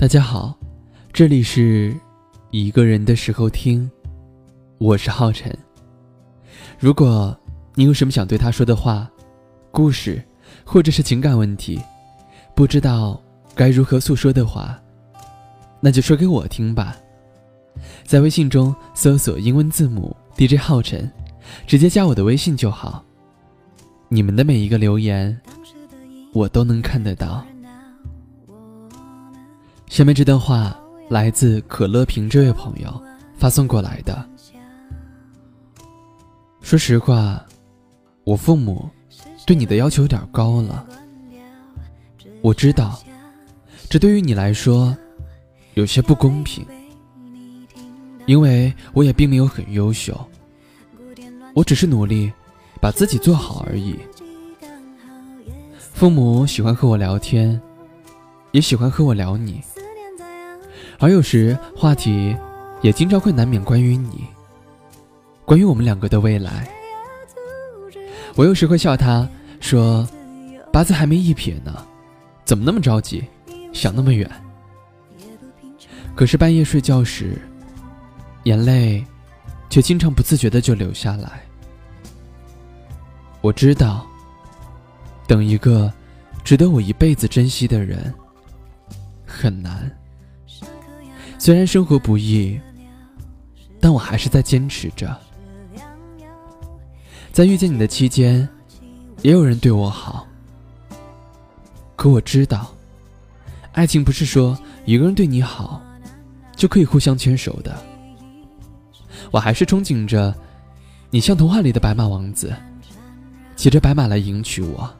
大家好，这里是一个人的时候听，我是浩辰。如果你有什么想对他说的话、故事，或者是情感问题，不知道该如何诉说的话，那就说给我听吧。在微信中搜索英文字母 DJ 浩辰，直接加我的微信就好。你们的每一个留言，我都能看得到。下面这段话来自可乐瓶这位朋友发送过来的。说实话，我父母对你的要求有点高了。我知道，这对于你来说有些不公平，因为我也并没有很优秀，我只是努力把自己做好而已。父母喜欢和我聊天，也喜欢和我聊你。而有时话题也经常会难免关于你，关于我们两个的未来。我有时会笑他，说：“八字还没一撇呢，怎么那么着急，想那么远？”可是半夜睡觉时，眼泪却经常不自觉的就流下来。我知道，等一个值得我一辈子珍惜的人很难。虽然生活不易，但我还是在坚持着。在遇见你的期间，也有人对我好。可我知道，爱情不是说一个人对你好，就可以互相牵手的。我还是憧憬着，你像童话里的白马王子，骑着白马来迎娶我。